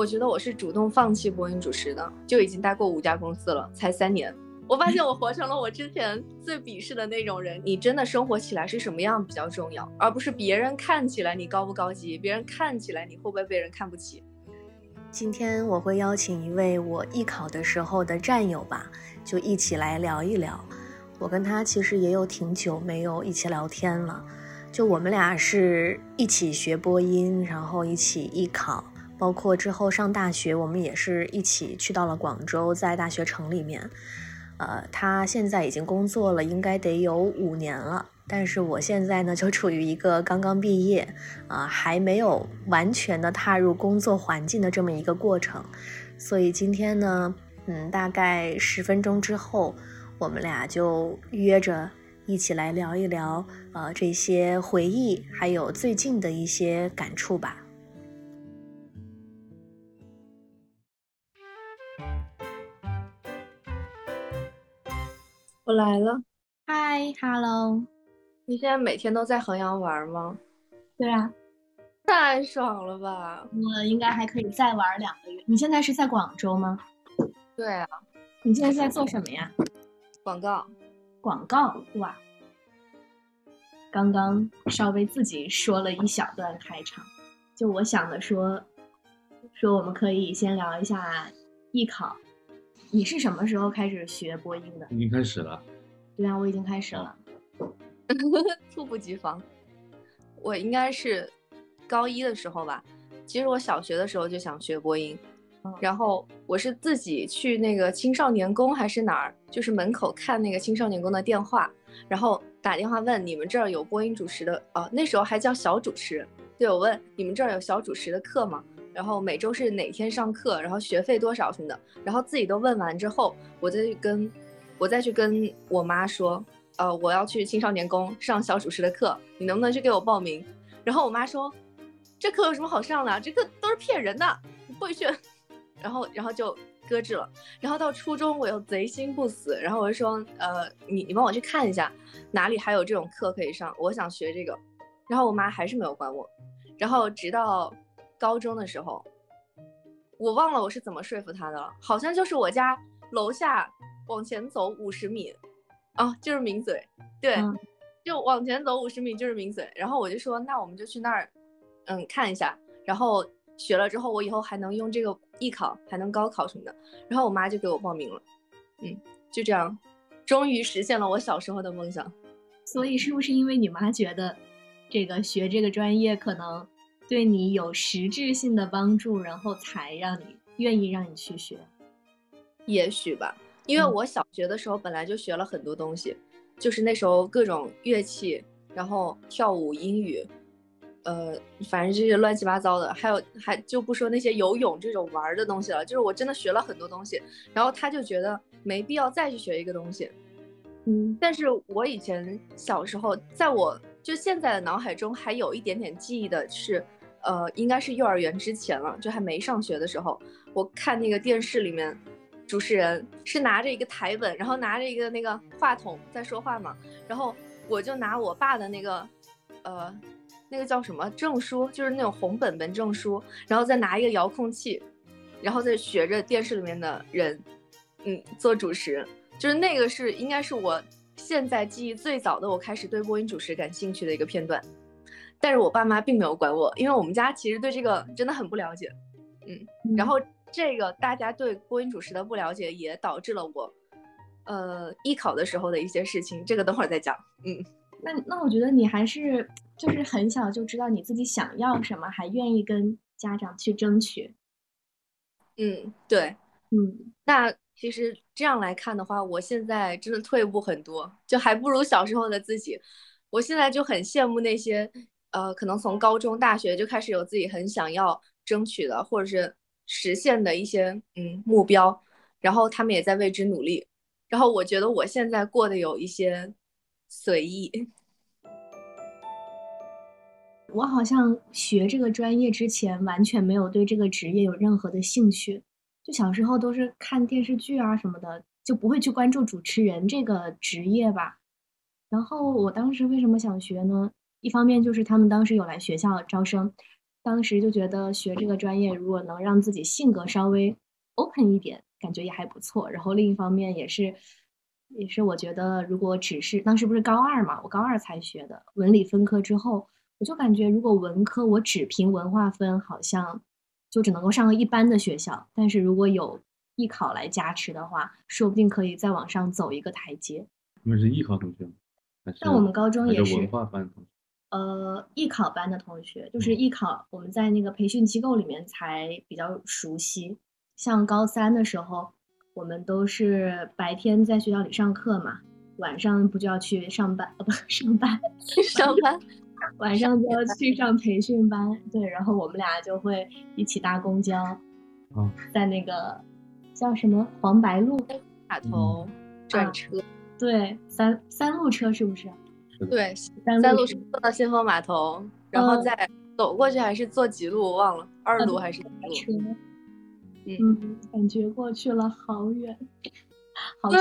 我觉得我是主动放弃播音主持的，就已经待过五家公司了，才三年。我发现我活成了我之前最鄙视的那种人。你真的生活起来是什么样比较重要，而不是别人看起来你高不高级，别人看起来你会不会被人看不起。今天我会邀请一位我艺考的时候的战友吧，就一起来聊一聊。我跟他其实也有挺久没有一起聊天了，就我们俩是一起学播音，然后一起艺考，包括之后上大学，我们也是一起去到了广州，在大学城里面。呃，他现在已经工作了，应该得有五年了。但是我现在呢，就处于一个刚刚毕业，啊，还没有完全的踏入工作环境的这么一个过程，所以今天呢，嗯，大概十分钟之后，我们俩就约着一起来聊一聊，呃，这些回忆，还有最近的一些感触吧。我来了，嗨，Hello。你现在每天都在衡阳玩吗？对啊，太爽了吧！我应该还可以再玩两个月。你现在是在广州吗？对啊。你现在在做什么呀？广告。广告哇！刚刚稍微自己说了一小段开场，就我想的说，说我们可以先聊一下艺考。你是什么时候开始学播音的？已经开始了。对啊，我已经开始了。猝不及防，我应该是高一的时候吧。其实我小学的时候就想学播音，然后我是自己去那个青少年宫还是哪儿，就是门口看那个青少年宫的电话，然后打电话问你们这儿有播音主持的哦，那时候还叫小主持。对我问你们这儿有小主持的课吗？然后每周是哪天上课，然后学费多少什么的，然后自己都问完之后，我再去跟，我再去跟我妈说。呃，我要去青少年宫上小主持的课，你能不能去给我报名？然后我妈说，这课有什么好上的？这课都是骗人的，不会去。然后，然后就搁置了。然后到初中，我又贼心不死，然后我就说，呃，你你帮我去看一下，哪里还有这种课可以上？我想学这个。然后我妈还是没有管我。然后直到高中的时候，我忘了我是怎么说服他的了，好像就是我家楼下往前走五十米。啊，就是名嘴，对，就往前走五十米就是名嘴。然后我就说，那我们就去那儿，嗯，看一下。然后学了之后，我以后还能用这个艺考，还能高考什么的。然后我妈就给我报名了，嗯，就这样，终于实现了我小时候的梦想。所以是不是因为你妈觉得这个学这个专业可能对你有实质性的帮助，然后才让你愿意让你去学？也许吧。因为我小学的时候本来就学了很多东西，就是那时候各种乐器，然后跳舞、英语，呃，反正就是乱七八糟的，还有还就不说那些游泳这种玩的东西了，就是我真的学了很多东西。然后他就觉得没必要再去学一个东西，嗯。但是我以前小时候，在我就现在的脑海中还有一点点记忆的是，呃，应该是幼儿园之前了，就还没上学的时候，我看那个电视里面。主持人是拿着一个台本，然后拿着一个那个话筒在说话嘛，然后我就拿我爸的那个，呃，那个叫什么证书，就是那种红本本证书，然后再拿一个遥控器，然后再学着电视里面的人，嗯，做主持，就是那个是应该是我现在记忆最早的我开始对播音主持感兴趣的一个片段，但是我爸妈并没有管我，因为我们家其实对这个真的很不了解，嗯，然后。这个大家对播音主持的不了解，也导致了我，呃，艺考的时候的一些事情。这个等会儿再讲。嗯，那那我觉得你还是就是很小就知道你自己想要什么，还愿意跟家长去争取。嗯，对，嗯，那其实这样来看的话，我现在真的退步很多，就还不如小时候的自己。我现在就很羡慕那些，呃，可能从高中、大学就开始有自己很想要争取的，或者是。实现的一些嗯目标，然后他们也在为之努力，然后我觉得我现在过得有一些随意。我好像学这个专业之前完全没有对这个职业有任何的兴趣，就小时候都是看电视剧啊什么的，就不会去关注主持人这个职业吧。然后我当时为什么想学呢？一方面就是他们当时有来学校招生。当时就觉得学这个专业，如果能让自己性格稍微 open 一点，感觉也还不错。然后另一方面也是，也是我觉得如果只是当时不是高二嘛，我高二才学的文理分科之后，我就感觉如果文科我只凭文化分，好像就只能够上个一般的学校。但是如果有艺考来加持的话，说不定可以再往上走一个台阶。你们是艺考同学吗？那我们高中也是文化班同学。呃，艺考班的同学，就是艺考，我们在那个培训机构里面才比较熟悉。像高三的时候，我们都是白天在学校里上课嘛，晚上不就要去上班？呃，不 上班，上班，晚上就要去上培训班。对，然后我们俩就会一起搭公交，啊，在那个叫什么黄白路码头转车，对，三三路车是不是？对，三路坐到先锋码头，然后再走过去，还是坐几路？我忘了，二路还是几路？嗯，感觉过去了好远，好久。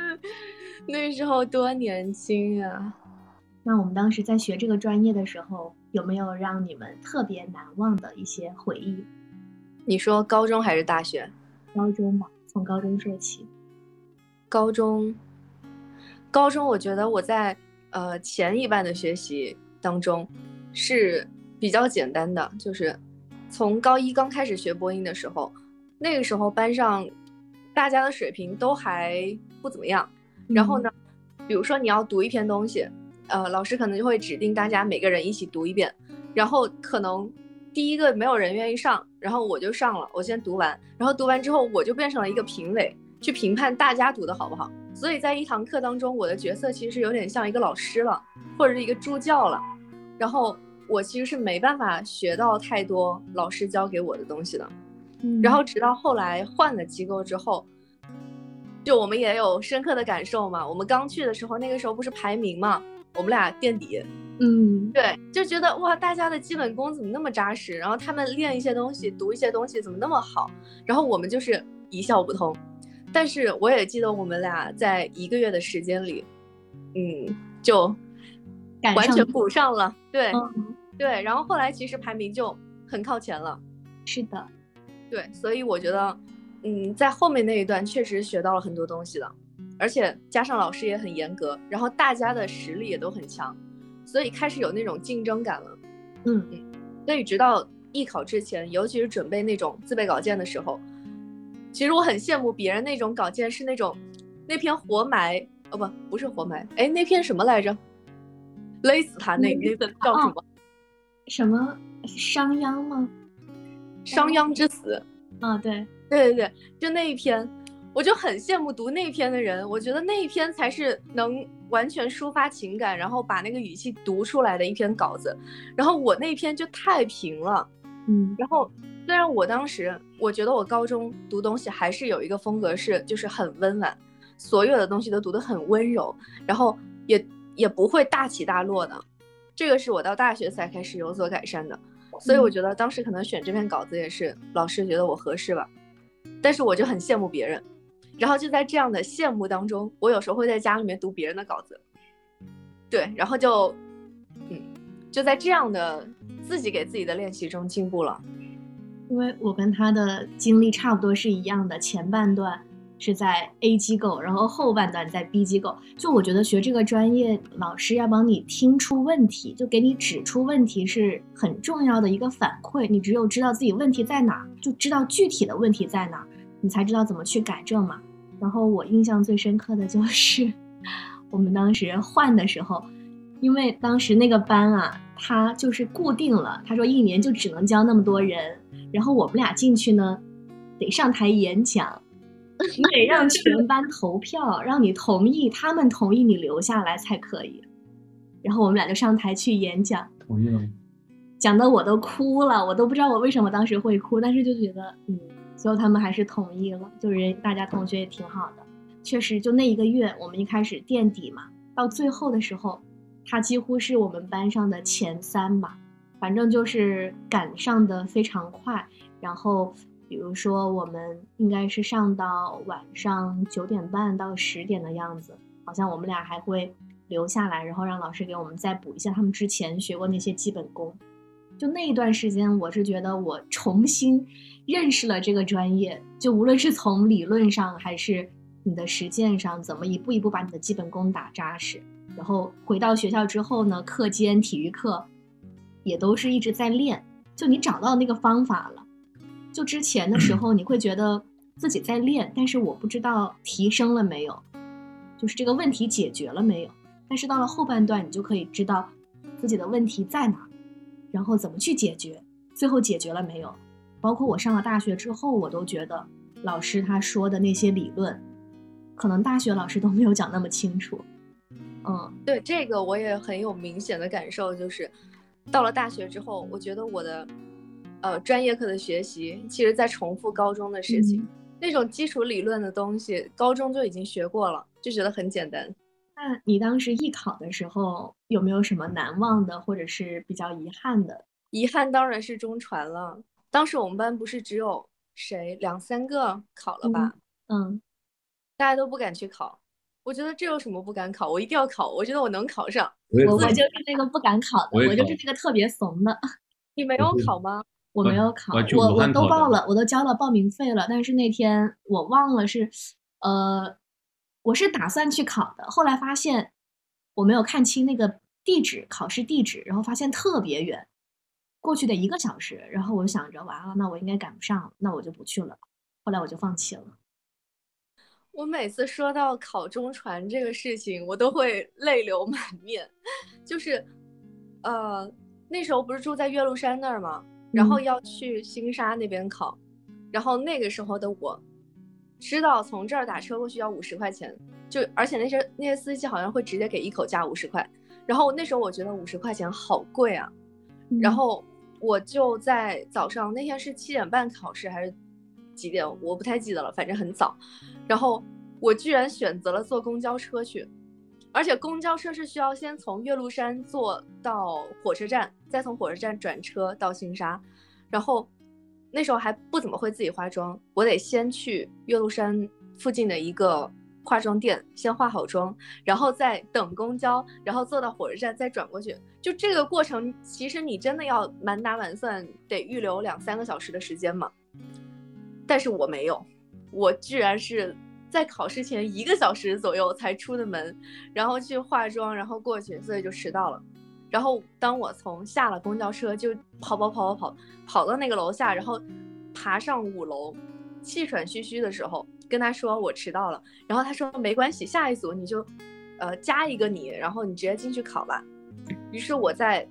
那时候多年轻啊！那我们当时在学这个专业的时候，有没有让你们特别难忘的一些回忆？你说高中还是大学？高中吧，从高中说起。高中，高中，我觉得我在。呃，前一半的学习当中是比较简单的，就是从高一刚开始学播音的时候，那个时候班上大家的水平都还不怎么样。然后呢，比如说你要读一篇东西，呃，老师可能就会指定大家每个人一起读一遍。然后可能第一个没有人愿意上，然后我就上了，我先读完。然后读完之后，我就变成了一个评委，去评判大家读的好不好。所以在一堂课当中，我的角色其实有点像一个老师了，或者是一个助教了。然后我其实是没办法学到太多老师教给我的东西的。然后直到后来换了机构之后，就我们也有深刻的感受嘛。我们刚去的时候，那个时候不是排名嘛，我们俩垫底。嗯，对，就觉得哇，大家的基本功怎么那么扎实？然后他们练一些东西，读一些东西怎么那么好？然后我们就是一窍不通。但是我也记得我们俩在一个月的时间里，嗯，就完全补上了。对，对。然后后来其实排名就很靠前了。是的，对。所以我觉得，嗯，在后面那一段确实学到了很多东西了，而且加上老师也很严格，然后大家的实力也都很强，所以开始有那种竞争感了。嗯嗯。所以直到艺考之前，尤其是准备那种自备稿件的时候。其实我很羡慕别人那种稿件，是那种那篇活埋哦不不是活埋，哎那篇什么来着？勒死他那那个叫什么？什么商鞅吗？商鞅之死。啊对对对对，就那一篇，我就很羡慕读那篇的人。我觉得那一篇才是能完全抒发情感，然后把那个语气读出来的一篇稿子。然后我那篇就太平了，嗯，然后。虽然我当时，我觉得我高中读东西还是有一个风格，是就是很温婉，所有的东西都读得很温柔，然后也也不会大起大落的。这个是我到大学才开始有所改善的。所以我觉得当时可能选这篇稿子也是老师觉得我合适吧。但是我就很羡慕别人，然后就在这样的羡慕当中，我有时候会在家里面读别人的稿子，对，然后就，嗯，就在这样的自己给自己的练习中进步了。因为我跟他的经历差不多是一样的，前半段是在 A 机构，然后后半段在 B 机构。就我觉得学这个专业，老师要帮你听出问题，就给你指出问题是很重要的一个反馈。你只有知道自己问题在哪，就知道具体的问题在哪，你才知道怎么去改正嘛。然后我印象最深刻的就是我们当时换的时候，因为当时那个班啊，他就是固定了，他说一年就只能教那么多人。然后我们俩进去呢，得上台演讲，你 得让全班投票，让你同意，他们同意你留下来才可以。然后我们俩就上台去演讲，同意了，讲的我都哭了，我都不知道我为什么当时会哭，但是就觉得，嗯，最后他们还是同意了，就人大家同学也挺好的。确实，就那一个月，我们一开始垫底嘛，到最后的时候，他几乎是我们班上的前三吧。反正就是赶上的非常快，然后比如说我们应该是上到晚上九点半到十点的样子，好像我们俩还会留下来，然后让老师给我们再补一下他们之前学过那些基本功。就那一段时间，我是觉得我重新认识了这个专业，就无论是从理论上还是你的实践上，怎么一步一步把你的基本功打扎实。然后回到学校之后呢，课间体育课也都是一直在练，就你找到那个方法了。就之前的时候，你会觉得自己在练，但是我不知道提升了没有，就是这个问题解决了没有。但是到了后半段，你就可以知道自己的问题在哪，然后怎么去解决。最后解决了没有？包括我上了大学之后，我都觉得老师他说的那些理论，可能大学老师都没有讲那么清楚。嗯，对这个我也很有明显的感受，就是到了大学之后，我觉得我的呃专业课的学习，其实在重复高中的事情，那种基础理论的东西，高中就已经学过了，就觉得很简单。那你当时艺考的时候有没有什么难忘的，或者是比较遗憾的？遗憾当然是中传了。当时我们班不是只有谁两三个考了吧？嗯，大家都不敢去考。我觉得这有什么不敢考？我一定要考。我觉得我能考上。我我就是那个不敢考的，我就是那个特别怂的。你没有考吗？我没有考，我我都报了，我都交了报名费了。但是那天我忘了是，呃。我是打算去考的，后来发现我没有看清那个地址，考试地址，然后发现特别远，过去得一个小时，然后我想着完了，那我应该赶不上，那我就不去了。后来我就放弃了。我每次说到考中传这个事情，我都会泪流满面。就是，呃，那时候不是住在岳麓山那儿吗？然后要去新沙那边考，然后那个时候的我。知道从这儿打车过去要五十块钱，就而且那些那些司机好像会直接给一口价五十块，然后那时候我觉得五十块钱好贵啊，然后我就在早上那天是七点半考试还是几点，我不太记得了，反正很早，然后我居然选择了坐公交车去，而且公交车是需要先从岳麓山坐到火车站，再从火车站转车到新沙，然后。那时候还不怎么会自己化妆，我得先去岳麓山附近的一个化妆店先化好妆，然后再等公交，然后坐到火车站再转过去。就这个过程，其实你真的要满打满算得预留两三个小时的时间嘛。但是我没有，我居然是在考试前一个小时左右才出的门，然后去化妆，然后过去，所以就迟到了。然后当我从下了公交车就跑跑跑跑跑跑到那个楼下，然后爬上五楼，气喘吁吁的时候，跟他说我迟到了。然后他说没关系，下一组你就，呃，加一个你，然后你直接进去考吧。于是我在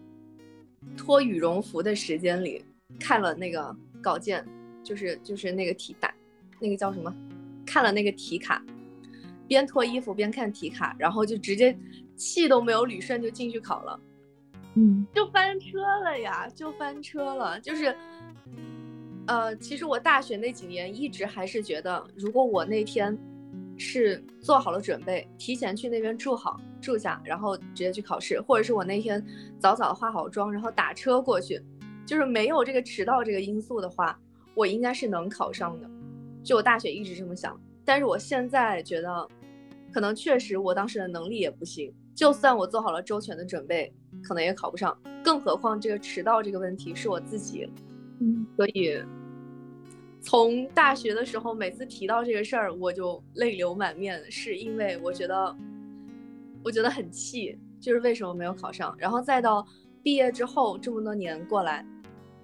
脱羽绒服的时间里看了那个稿件，就是就是那个题打，那个叫什么？看了那个题卡，边脱衣服边看题卡，然后就直接气都没有捋顺就进去考了。嗯，就翻车了呀，就翻车了。就是，呃，其实我大学那几年一直还是觉得，如果我那天是做好了准备，提前去那边住好住下，然后直接去考试，或者是我那天早早的化好妆，然后打车过去，就是没有这个迟到这个因素的话，我应该是能考上的。就我大学一直这么想，但是我现在觉得，可能确实我当时的能力也不行。就算我做好了周全的准备。可能也考不上，更何况这个迟到这个问题是我自己，嗯，所以从大学的时候每次提到这个事儿，我就泪流满面，是因为我觉得我觉得很气，就是为什么没有考上。然后再到毕业之后这么多年过来，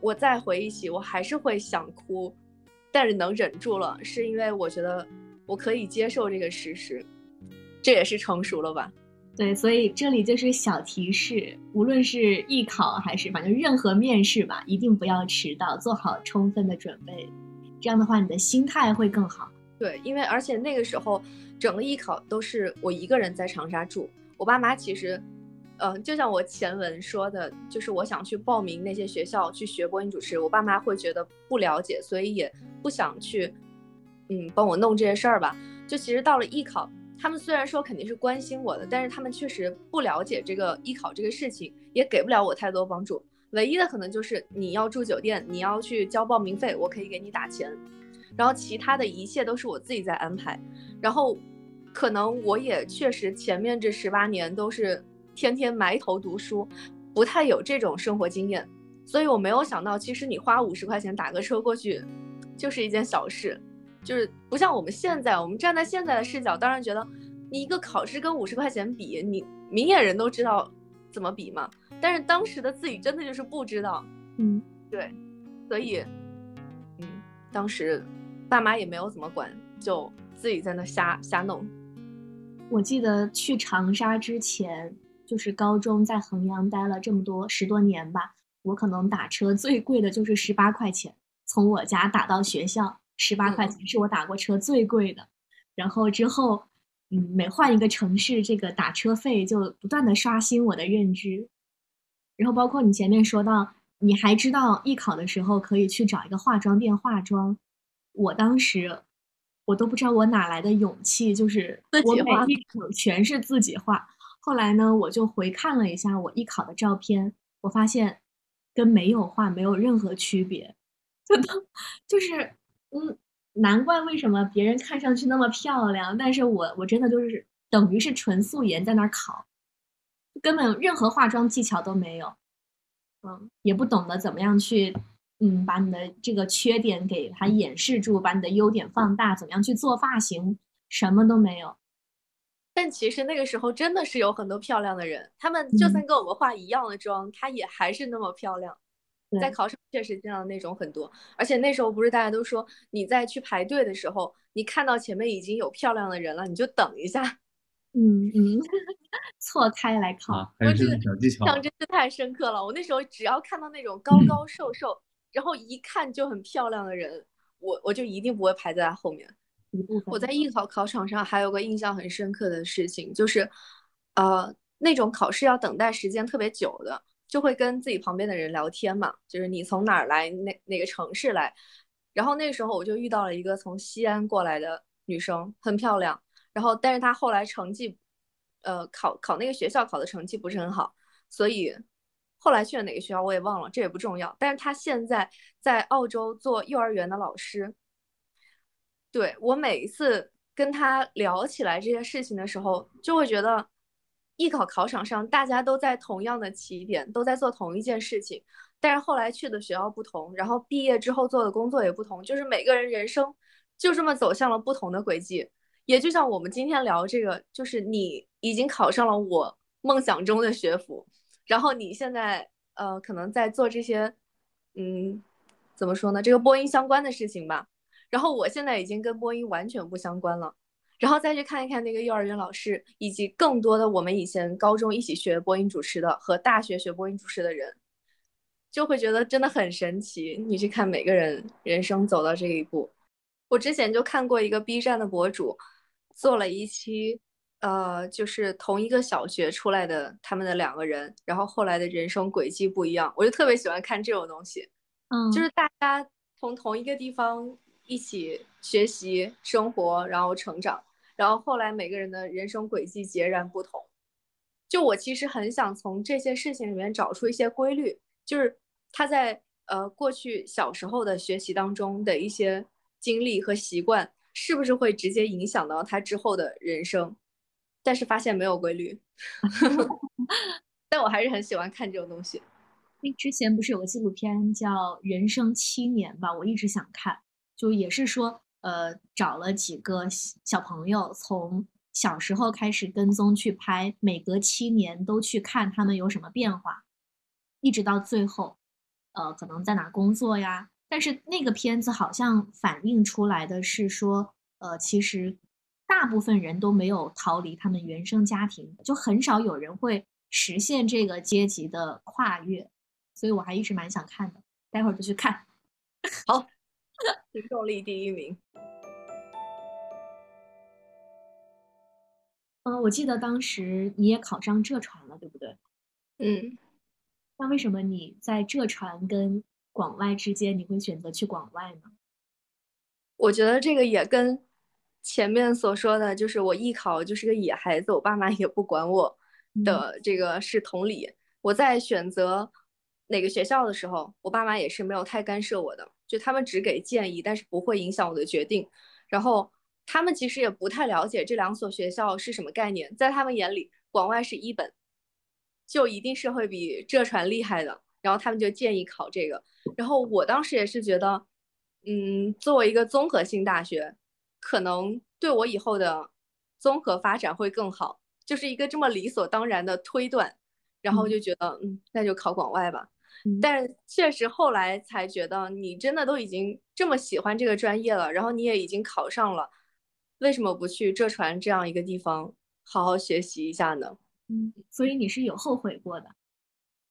我再回忆起，我还是会想哭，但是能忍住了，是因为我觉得我可以接受这个事实，这也是成熟了吧。对，所以这里就是小提示，无论是艺考还是反正任何面试吧，一定不要迟到，做好充分的准备，这样的话你的心态会更好。对，因为而且那个时候整个艺考都是我一个人在长沙住，我爸妈其实，嗯，就像我前文说的，就是我想去报名那些学校去学播音主持，我爸妈会觉得不了解，所以也不想去，嗯，帮我弄这些事儿吧。就其实到了艺考。他们虽然说肯定是关心我的，但是他们确实不了解这个艺考这个事情，也给不了我太多帮助。唯一的可能就是你要住酒店，你要去交报名费，我可以给你打钱，然后其他的一切都是我自己在安排。然后，可能我也确实前面这十八年都是天天埋头读书，不太有这种生活经验，所以我没有想到，其实你花五十块钱打个车过去，就是一件小事，就是不像我们现在，我们站在现在的视角，当然觉得你一个考试跟五十块钱比，你明眼人都知道怎么比嘛。但是当时的自己真的就是不知道，嗯，对，所以，嗯，当时爸妈也没有怎么管，就自己在那瞎瞎弄。我记得去长沙之前，就是高中在衡阳待了这么多十多年吧，我可能打车最贵的就是十八块钱，从我家打到学校，十八块钱是我打过车最贵的。然后之后，嗯，每换一个城市，这个打车费就不断的刷新我的认知。然后包括你前面说到，你还知道艺考的时候可以去找一个化妆店化妆，我当时我都不知道我哪来的勇气，就是我每一口全是自己画。后来呢，我就回看了一下我艺考的照片，我发现跟没有画没有任何区别，就都就是嗯，难怪为什么别人看上去那么漂亮，但是我我真的就是等于是纯素颜在那儿考。根本任何化妆技巧都没有，嗯，也不懂得怎么样去，嗯，把你的这个缺点给它掩饰住，把你的优点放大，怎么样去做发型，什么都没有。但其实那个时候真的是有很多漂亮的人，他们就算跟我们化一样的妆，她也还是那么漂亮。在考场确实见到那种很多，而且那时候不是大家都说，你在去排队的时候，你看到前面已经有漂亮的人了，你就等一下。嗯 嗯，错开来考，还有这个小技巧，象真是太深刻了。我那时候只要看到那种高高瘦瘦，然后一看就很漂亮的人，我我就一定不会排在他后面。我在艺考考场上还有个印象很深刻的事情，就是，呃，那种考试要等待时间特别久的，就会跟自己旁边的人聊天嘛，就是你从哪儿来，哪哪个城市来，然后那时候我就遇到了一个从西安过来的女生，很漂亮。然后，但是她后来成绩，呃，考考那个学校考的成绩不是很好，所以后来去了哪个学校我也忘了，这也不重要。但是她现在在澳洲做幼儿园的老师。对我每一次跟他聊起来这些事情的时候，就会觉得艺考考场上大家都在同样的起点，都在做同一件事情，但是后来去的学校不同，然后毕业之后做的工作也不同，就是每个人人生就这么走向了不同的轨迹。也就像我们今天聊这个，就是你已经考上了我梦想中的学府，然后你现在呃可能在做这些，嗯，怎么说呢？这个播音相关的事情吧。然后我现在已经跟播音完全不相关了。然后再去看一看那个幼儿园老师，以及更多的我们以前高中一起学播音主持的和大学学播音主持的人，就会觉得真的很神奇。你去看每个人人生走到这一步，我之前就看过一个 B 站的博主。做了一期，呃，就是同一个小学出来的他们的两个人，然后后来的人生轨迹不一样，我就特别喜欢看这种东西，嗯，就是大家从同一个地方一起学习、生活，然后成长，然后后来每个人的人生轨迹截然不同。就我其实很想从这些事情里面找出一些规律，就是他在呃过去小时候的学习当中的一些经历和习惯。是不是会直接影响到他之后的人生？但是发现没有规律，但我还是很喜欢看这种东西。那之前不是有个纪录片叫《人生七年》吧？我一直想看，就也是说，呃，找了几个小朋友，从小时候开始跟踪去拍，每隔七年都去看他们有什么变化，一直到最后，呃，可能在哪工作呀？但是那个片子好像反映出来的是说，呃，其实大部分人都没有逃离他们原生家庭，就很少有人会实现这个阶级的跨越，所以我还一直蛮想看的，待会儿就去看。好，行动力第一名。嗯，我记得当时你也考上浙传了，对不对？嗯，那为什么你在浙传跟？广外之间，你会选择去广外呢？我觉得这个也跟前面所说的就是我艺考就是个野孩子，我爸妈也不管我的这个是同理。我在选择哪个学校的时候，我爸妈也是没有太干涉我的，就他们只给建议，但是不会影响我的决定。然后他们其实也不太了解这两所学校是什么概念，在他们眼里，广外是一本，就一定是会比浙传厉害的。然后他们就建议考这个。然后我当时也是觉得，嗯，作为一个综合性大学，可能对我以后的综合发展会更好，就是一个这么理所当然的推断。然后就觉得，嗯，那就考广外吧。但是确实后来才觉得，你真的都已经这么喜欢这个专业了，然后你也已经考上了，为什么不去浙传这样一个地方好好学习一下呢？嗯，所以你是有后悔过的？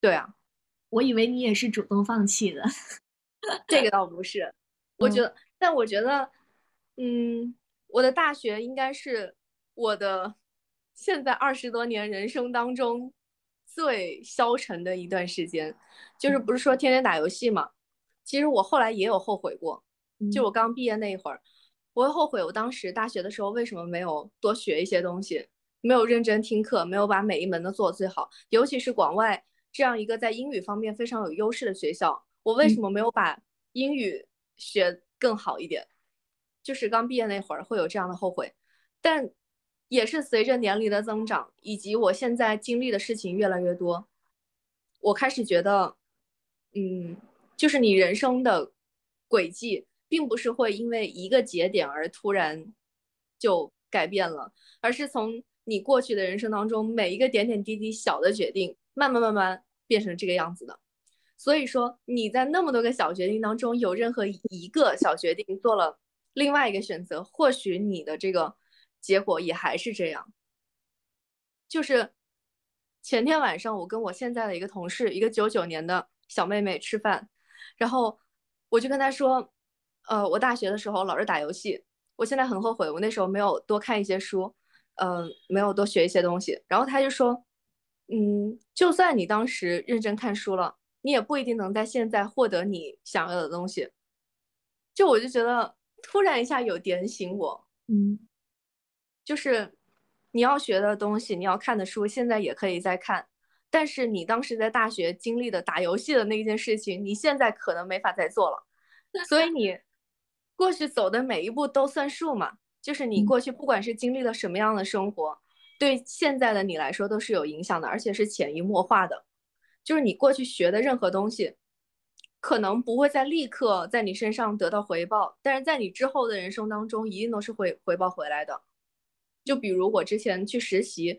对啊，我以为你也是主动放弃的。这个倒不是，我觉得，但我觉得，嗯，我的大学应该是我的现在二十多年人生当中。最消沉的一段时间，就是不是说天天打游戏嘛？其实我后来也有后悔过，就我刚毕业那一会儿，我会后悔我当时大学的时候为什么没有多学一些东西，没有认真听课，没有把每一门都做最好。尤其是广外这样一个在英语方面非常有优势的学校，我为什么没有把英语学更好一点？就是刚毕业那会儿会有这样的后悔，但。也是随着年龄的增长，以及我现在经历的事情越来越多，我开始觉得，嗯，就是你人生的轨迹，并不是会因为一个节点而突然就改变了，而是从你过去的人生当中每一个点点滴滴小的决定，慢慢慢慢变成这个样子的。所以说，你在那么多个小决定当中，有任何一个小决定做了另外一个选择，或许你的这个。结果也还是这样，就是前天晚上我跟我现在的一个同事，一个九九年的小妹妹吃饭，然后我就跟她说，呃，我大学的时候老是打游戏，我现在很后悔，我那时候没有多看一些书，嗯，没有多学一些东西。然后她就说，嗯，就算你当时认真看书了，你也不一定能在现在获得你想要的东西。就我就觉得突然一下有点醒我，嗯。就是你要学的东西，你要看的书，现在也可以再看。但是你当时在大学经历的打游戏的那件事情，你现在可能没法再做了。所以你过去走的每一步都算数嘛？就是你过去不管是经历了什么样的生活，对现在的你来说都是有影响的，而且是潜移默化的。就是你过去学的任何东西，可能不会在立刻在你身上得到回报，但是在你之后的人生当中，一定都是会回报回来的。就比如我之前去实习，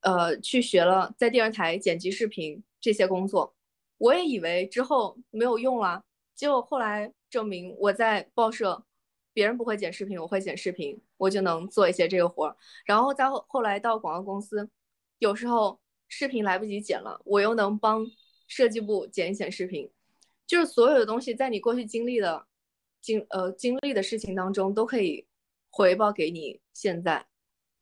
呃，去学了在电视台剪辑视频这些工作，我也以为之后没有用了，结果后来证明我在报社，别人不会剪视频，我会剪视频，我就能做一些这个活儿。然后再后后来到广告公司，有时候视频来不及剪了，我又能帮设计部剪一剪视频，就是所有的东西在你过去经历的经呃经历的事情当中都可以回报给你现在。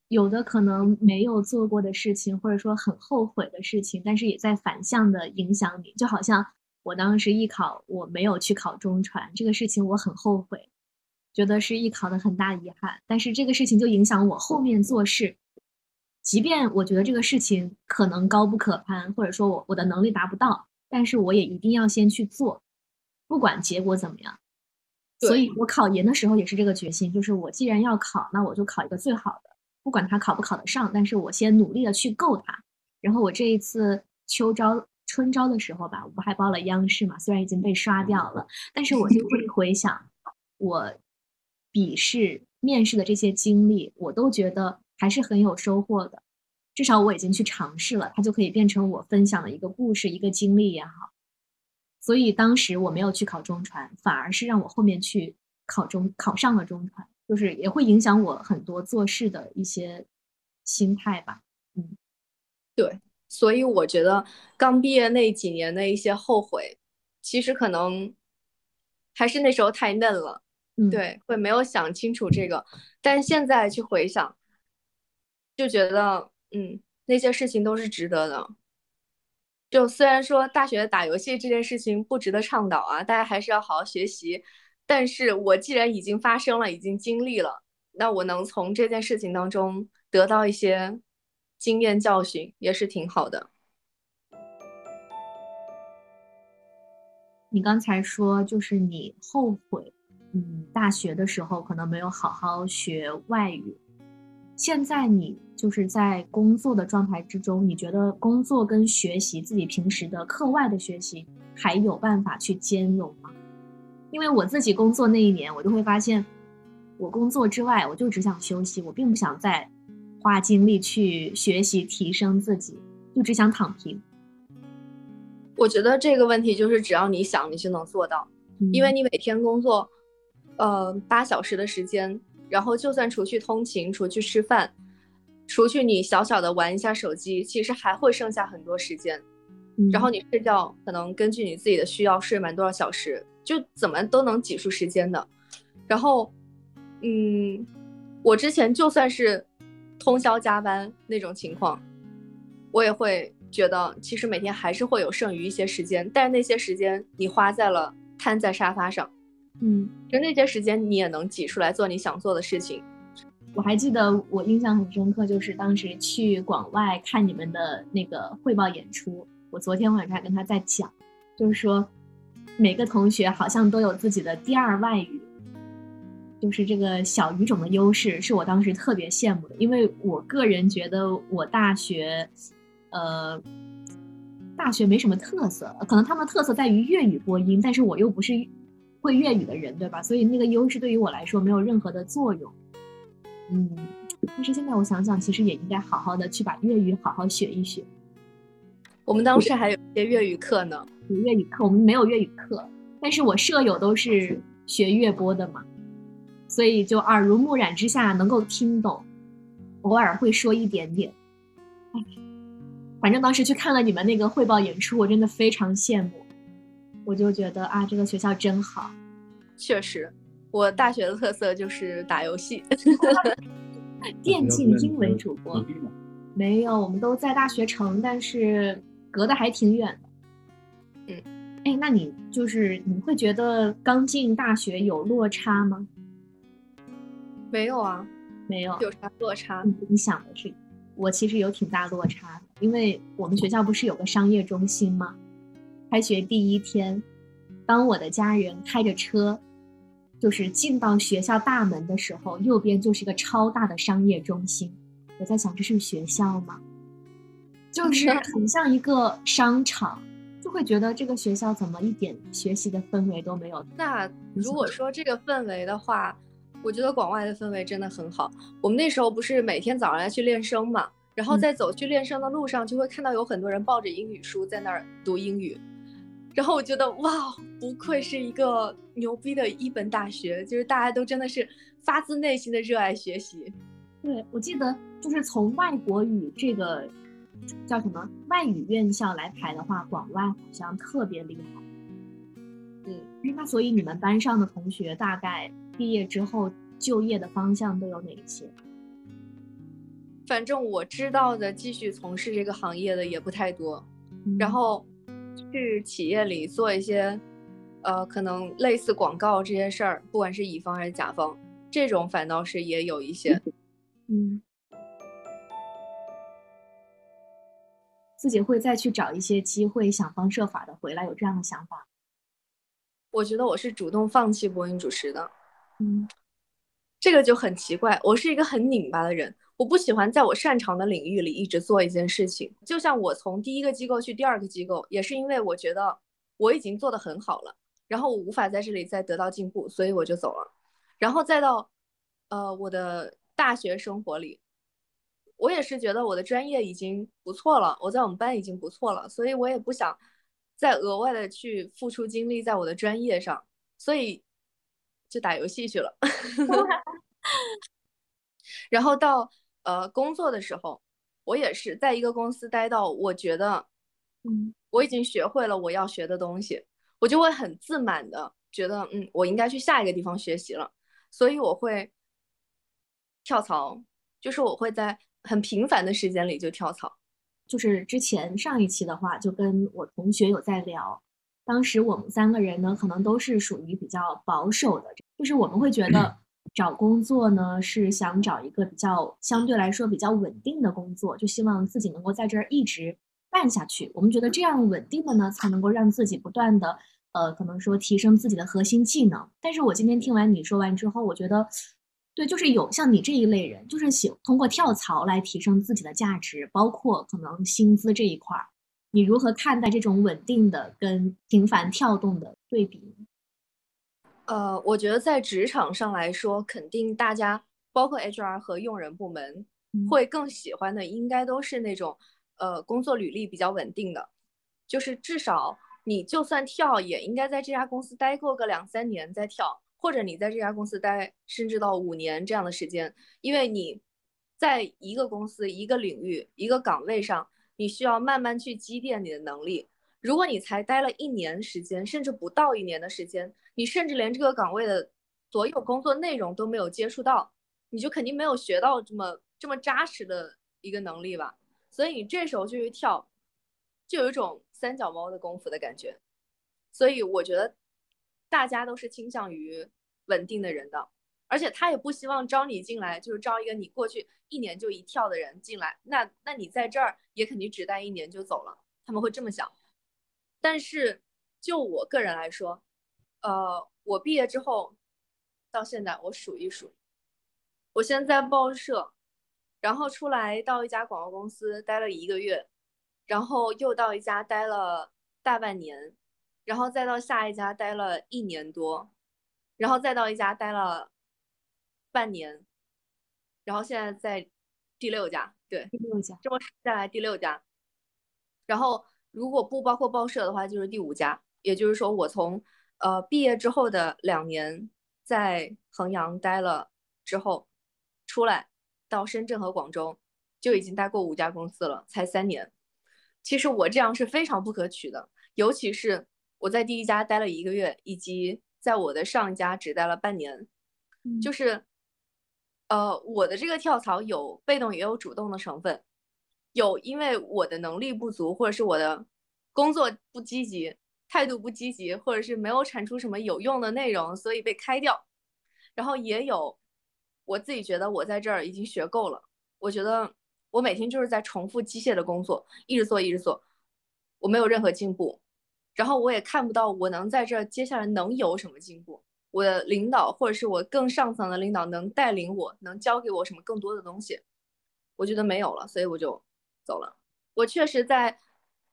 有的可能没有做过的事情，或者说很后悔的事情，但是也在反向的影响你。就好像我当时艺考我没有去考中传这个事情，我很后悔，觉得是艺考的很大遗憾。但是这个事情就影响我后面做事，即便我觉得这个事情可能高不可攀，或者说我我的能力达不到，但是我也一定要先去做，不管结果怎么样。所以我考研的时候也是这个决心，就是我既然要考，那我就考一个最好的。不管他考不考得上，但是我先努力的去够他。然后我这一次秋招、春招的时候吧，我不还报了央视嘛？虽然已经被刷掉了，但是我就会回想我笔试、面试的这些经历，我都觉得还是很有收获的。至少我已经去尝试了，它就可以变成我分享的一个故事、一个经历也好。所以当时我没有去考中传，反而是让我后面去考中考上了中传。就是也会影响我很多做事的一些心态吧，嗯，对，所以我觉得刚毕业那几年的一些后悔，其实可能还是那时候太嫩了，嗯对，会没有想清楚这个，但现在去回想，就觉得嗯，那些事情都是值得的。就虽然说大学打游戏这件事情不值得倡导啊，大家还是要好好学习。但是我既然已经发生了，已经经历了，那我能从这件事情当中得到一些经验教训，也是挺好的。你刚才说，就是你后悔，嗯，大学的时候可能没有好好学外语。现在你就是在工作的状态之中，你觉得工作跟学习自己平时的课外的学习还有办法去兼容吗？因为我自己工作那一年，我就会发现，我工作之外，我就只想休息，我并不想再花精力去学习提升自己，就只想躺平。我觉得这个问题就是只要你想，你就能做到，因为你每天工作，呃，八小时的时间，然后就算除去通勤、除去吃饭、除去你小小的玩一下手机，其实还会剩下很多时间。然后你睡觉可能根据你自己的需要睡满多少小时，就怎么都能挤出时间的。然后，嗯，我之前就算是通宵加班那种情况，我也会。觉得其实每天还是会有剩余一些时间，但是那些时间你花在了瘫在沙发上，嗯，就那些时间你也能挤出来做你想做的事情。我还记得我印象很深刻，就是当时去广外看你们的那个汇报演出，我昨天晚上跟他在讲，就是说每个同学好像都有自己的第二外语，就是这个小语种的优势，是我当时特别羡慕的，因为我个人觉得我大学。呃，大学没什么特色，可能他们特色在于粤语播音，但是我又不是会粤语的人，对吧？所以那个优势对于我来说没有任何的作用。嗯，但是现在我想想，其实也应该好好的去把粤语好好学一学。我们当时还有一些粤语课呢，有粤语课，我们没有粤语课，但是我舍友都是学粤播的嘛，所以就耳濡目染之下能够听懂，偶尔会说一点点。哎。反正当时去看了你们那个汇报演出，我真的非常羡慕。我就觉得啊，这个学校真好。确实，我大学的特色就是打游戏，电竞英文主播。没有，我们都在大学城，但是隔得还挺远的。嗯，哎，那你就是你会觉得刚进大学有落差吗？没有啊，没有，有啥落差？你想的是？我其实有挺大落差的，因为我们学校不是有个商业中心吗？开学第一天，当我的家人开着车，就是进到学校大门的时候，右边就是一个超大的商业中心。我在想，这是学校吗？就是 很像一个商场，就会觉得这个学校怎么一点学习的氛围都没有？那如果说这个氛围的话。我觉得广外的氛围真的很好。我们那时候不是每天早上要去练声嘛，然后在走去练声的路上，就会看到有很多人抱着英语书在那儿读英语。然后我觉得哇，不愧是一个牛逼的一本大学，就是大家都真的是发自内心的热爱学习。对，我记得就是从外国语这个叫什么外语院校来排的话，广外好像特别厉害。嗯，那所以你们班上的同学大概？毕业之后就业的方向都有哪一些？反正我知道的，继续从事这个行业的也不太多。然后去企业里做一些，呃，可能类似广告这些事儿，不管是乙方还是甲方，这种反倒是也有一些。嗯，自己会再去找一些机会，想方设法的回来，有这样的想法？我觉得我是主动放弃播音主持的。嗯，这个就很奇怪。我是一个很拧巴的人，我不喜欢在我擅长的领域里一直做一件事情。就像我从第一个机构去第二个机构，也是因为我觉得我已经做得很好了，然后我无法在这里再得到进步，所以我就走了。然后再到呃我的大学生活里，我也是觉得我的专业已经不错了，我在我们班已经不错了，所以我也不想再额外的去付出精力在我的专业上，所以。就打游戏去了，然后到呃工作的时候，我也是在一个公司待到我觉得，嗯，我已经学会了我要学的东西，我就会很自满的觉得，嗯，我应该去下一个地方学习了，所以我会跳槽，就是我会在很频繁的时间里就跳槽，就是之前上一期的话，就跟我同学有在聊。当时我们三个人呢，可能都是属于比较保守的，就是我们会觉得找工作呢是想找一个比较相对来说比较稳定的工作，就希望自己能够在这儿一直干下去。我们觉得这样稳定的呢，才能够让自己不断的呃，可能说提升自己的核心技能。但是我今天听完你说完之后，我觉得对，就是有像你这一类人，就是喜通过跳槽来提升自己的价值，包括可能薪资这一块儿。你如何看待这种稳定的跟频繁跳动的对比？呃，我觉得在职场上来说，肯定大家包括 HR 和用人部门会更喜欢的，应该都是那种呃工作履历比较稳定的，就是至少你就算跳，也应该在这家公司待过个两三年再跳，或者你在这家公司待甚至到五年这样的时间，因为你在一个公司、一个领域、一个岗位上，你需要慢慢去积淀你的能力。如果你才待了一年时间，甚至不到一年的时间，你甚至连这个岗位的所有工作内容都没有接触到，你就肯定没有学到这么这么扎实的一个能力吧。所以你这时候就去跳，就有一种三脚猫的功夫的感觉。所以我觉得大家都是倾向于稳定的人的，而且他也不希望招你进来，就是招一个你过去一年就一跳的人进来。那那你在这儿也肯定只待一年就走了，他们会这么想。但是就我个人来说，呃，我毕业之后到现在，我数一数，我现在在报社，然后出来到一家广告公司待了一个月，然后又到一家待了大半年，然后再到下一家待了一年多，然后再到一家待了半年，然后现在在第六家，对，第六家，这么下来第六家，然后如果不包括报社的话，就是第五家，也就是说我从。呃，毕业之后的两年，在衡阳待了之后，出来到深圳和广州，就已经待过五家公司了，才三年。其实我这样是非常不可取的，尤其是我在第一家待了一个月，以及在我的上一家只待了半年，就是，呃，我的这个跳槽有被动也有主动的成分，有因为我的能力不足，或者是我的工作不积极。态度不积极，或者是没有产出什么有用的内容，所以被开掉。然后也有我自己觉得我在这儿已经学够了，我觉得我每天就是在重复机械的工作，一直做一直做，我没有任何进步。然后我也看不到我能在这接下来能有什么进步。我的领导或者是我更上层的领导能带领我，能教给我什么更多的东西？我觉得没有了，所以我就走了。我确实在。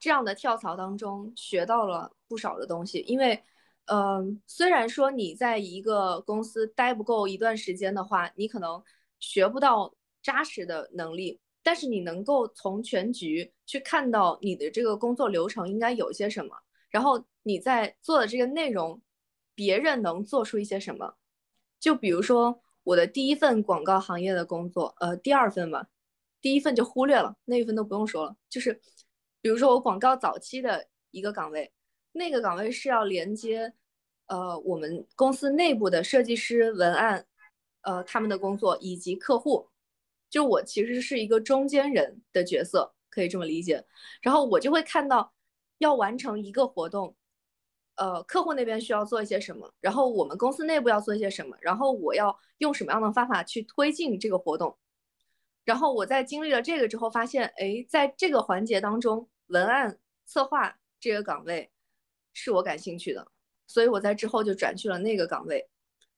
这样的跳槽当中学到了不少的东西，因为，嗯，虽然说你在一个公司待不够一段时间的话，你可能学不到扎实的能力，但是你能够从全局去看到你的这个工作流程应该有些什么，然后你在做的这个内容，别人能做出一些什么。就比如说我的第一份广告行业的工作，呃，第二份吧，第一份就忽略了，那一份都不用说了，就是。比如说我广告早期的一个岗位，那个岗位是要连接，呃，我们公司内部的设计师、文案，呃，他们的工作以及客户，就我其实是一个中间人的角色，可以这么理解。然后我就会看到，要完成一个活动，呃，客户那边需要做一些什么，然后我们公司内部要做一些什么，然后我要用什么样的方法去推进这个活动。然后我在经历了这个之后，发现，哎，在这个环节当中。文案策划这个岗位是我感兴趣的，所以我在之后就转去了那个岗位。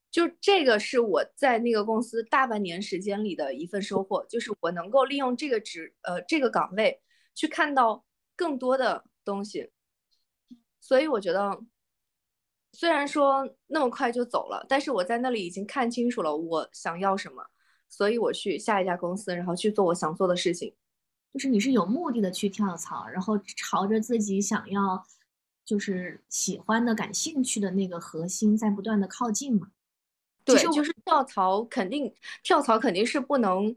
就这个是我在那个公司大半年时间里的一份收获，就是我能够利用这个职呃这个岗位去看到更多的东西。所以我觉得，虽然说那么快就走了，但是我在那里已经看清楚了我想要什么，所以我去下一家公司，然后去做我想做的事情。就是你是有目的的去跳槽，然后朝着自己想要，就是喜欢的、感兴趣的那个核心在不断的靠近嘛？对，就是跳槽肯定跳槽肯定是不能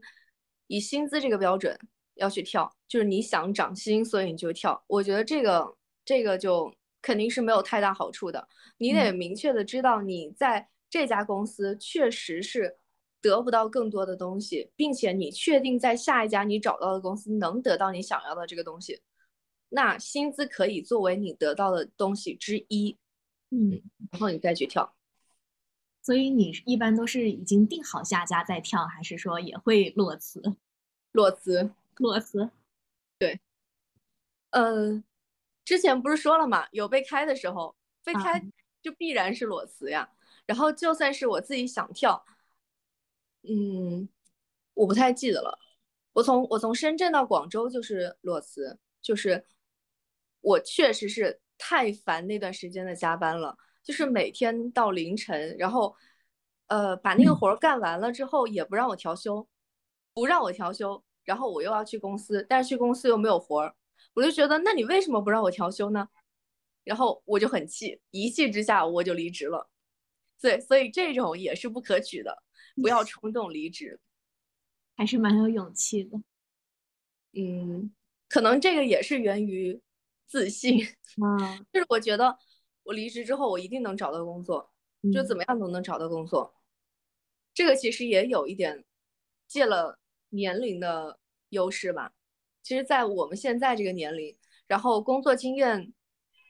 以薪资这个标准要去跳，就是你想涨薪，所以你就跳。我觉得这个这个就肯定是没有太大好处的。你得明确的知道你在这家公司确实是。得不到更多的东西，并且你确定在下一家你找到的公司能得到你想要的这个东西，那薪资可以作为你得到的东西之一，嗯，然后你再去跳。所以你一般都是已经定好下家再跳，还是说也会裸辞？裸辞，裸辞。对，嗯，之前不是说了嘛，有被开的时候，被开就必然是裸辞呀。然后就算是我自己想跳。嗯，我不太记得了。我从我从深圳到广州就是裸辞，就是我确实是太烦那段时间的加班了，就是每天到凌晨，然后呃把那个活儿干完了之后也不让我调休，不让我调休，然后我又要去公司，但是去公司又没有活儿，我就觉得那你为什么不让我调休呢？然后我就很气，一气之下我就离职了。对，所以这种也是不可取的，不要冲动离职，还是蛮有勇气的。嗯，可能这个也是源于自信啊，就是我觉得我离职之后我一定能找到工作，就怎么样都能找到工作。这个其实也有一点借了年龄的优势吧。其实，在我们现在这个年龄，然后工作经验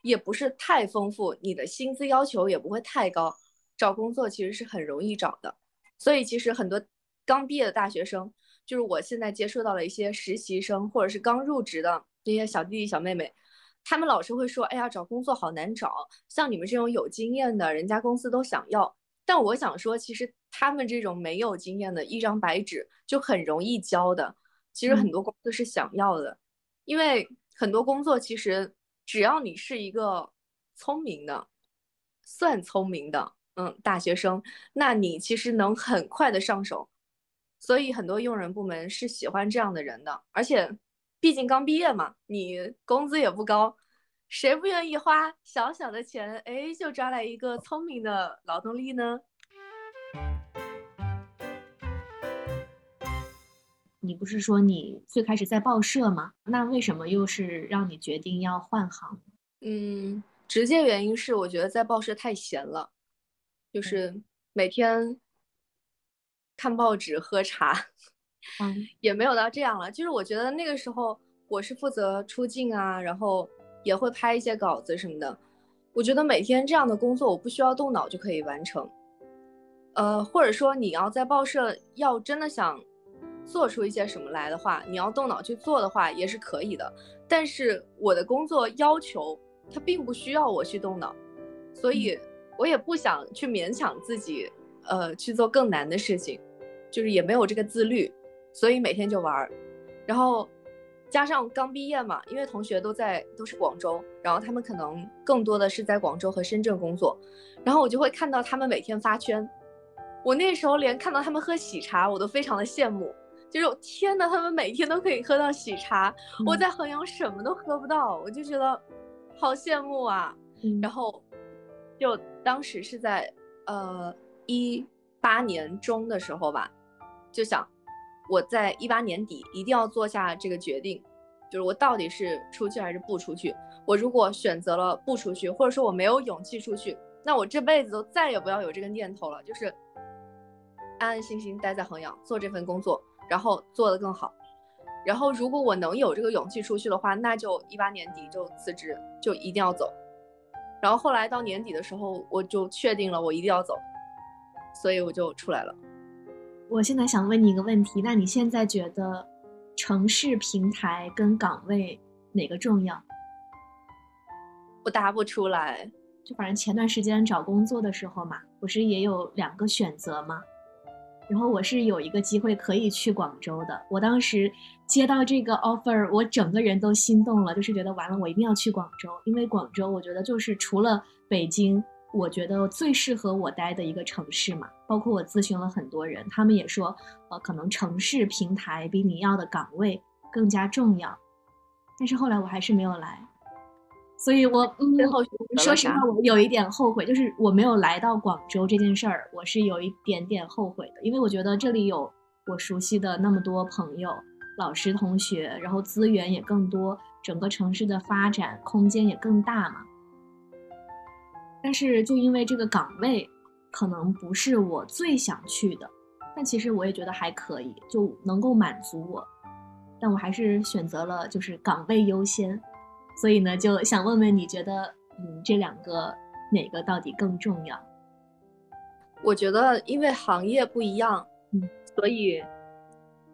也不是太丰富，你的薪资要求也不会太高。找工作其实是很容易找的，所以其实很多刚毕业的大学生，就是我现在接触到了一些实习生或者是刚入职的那些小弟弟小妹妹，他们老是会说：“哎呀，找工作好难找，像你们这种有经验的，人家公司都想要。”但我想说，其实他们这种没有经验的一张白纸就很容易交的，其实很多公司是想要的，因为很多工作其实只要你是一个聪明的，算聪明的。嗯，大学生，那你其实能很快的上手，所以很多用人部门是喜欢这样的人的。而且，毕竟刚毕业嘛，你工资也不高，谁不愿意花小小的钱，哎，就抓来一个聪明的劳动力呢？你不是说你最开始在报社吗？那为什么又是让你决定要换行？嗯，直接原因是我觉得在报社太闲了。就是每天看报纸、喝茶，嗯，也没有到这样了。就是我觉得那个时候我是负责出镜啊，然后也会拍一些稿子什么的。我觉得每天这样的工作，我不需要动脑就可以完成。呃，或者说你要在报社要真的想做出一些什么来的话，你要动脑去做的话也是可以的。但是我的工作要求它并不需要我去动脑，所以。我也不想去勉强自己，呃，去做更难的事情，就是也没有这个自律，所以每天就玩儿。然后加上刚毕业嘛，因为同学都在都是广州，然后他们可能更多的是在广州和深圳工作，然后我就会看到他们每天发圈。我那时候连看到他们喝喜茶，我都非常的羡慕，就是天呐，他们每天都可以喝到喜茶，我在衡阳什么都喝不到，我就觉得好羡慕啊。然后。就当时是在呃一八年中的时候吧，就想我在一八年底一定要做下这个决定，就是我到底是出去还是不出去。我如果选择了不出去，或者说我没有勇气出去，那我这辈子都再也不要有这个念头了，就是安安心心待在衡阳做这份工作，然后做得更好。然后如果我能有这个勇气出去的话，那就一八年底就辞职，就一定要走。然后后来到年底的时候，我就确定了我一定要走，所以我就出来了。我现在想问你一个问题，那你现在觉得城市平台跟岗位哪个重要？我答不出来。就反正前段时间找工作的时候嘛，不是也有两个选择吗？然后我是有一个机会可以去广州的，我当时接到这个 offer，我整个人都心动了，就是觉得完了，我一定要去广州，因为广州我觉得就是除了北京，我觉得最适合我待的一个城市嘛。包括我咨询了很多人，他们也说，呃，可能城市平台比你要的岗位更加重要。但是后来我还是没有来。所以，我嗯，说实话，我有一点后悔，就是我没有来到广州这件事儿，我是有一点点后悔的，因为我觉得这里有我熟悉的那么多朋友、老师、同学，然后资源也更多，整个城市的发展空间也更大嘛。但是，就因为这个岗位可能不是我最想去的，但其实我也觉得还可以，就能够满足我，但我还是选择了就是岗位优先。所以呢，就想问问你觉得，嗯，这两个哪个到底更重要？我觉得，因为行业不一样，嗯，所以，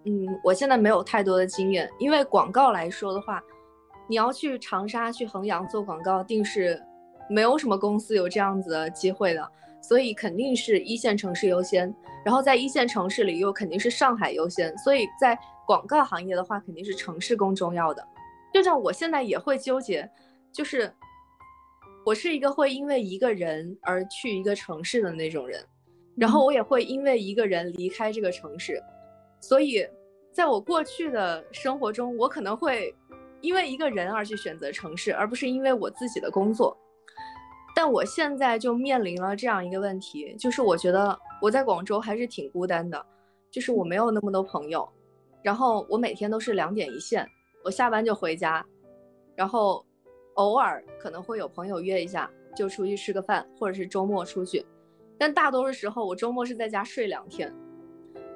嗯，我现在没有太多的经验。因为广告来说的话，你要去长沙、去衡阳做广告，定是没有什么公司有这样子的机会的，所以肯定是一线城市优先。然后在一线城市里，又肯定是上海优先。所以在广告行业的话，肯定是城市更重要的。就像我现在也会纠结，就是我是一个会因为一个人而去一个城市的那种人，然后我也会因为一个人离开这个城市，所以在我过去的生活中，我可能会因为一个人而去选择城市，而不是因为我自己的工作。但我现在就面临了这样一个问题，就是我觉得我在广州还是挺孤单的，就是我没有那么多朋友，然后我每天都是两点一线，我下班就回家，然后偶尔可能会有朋友约一下，就出去吃个饭，或者是周末出去，但大多数时候我周末是在家睡两天，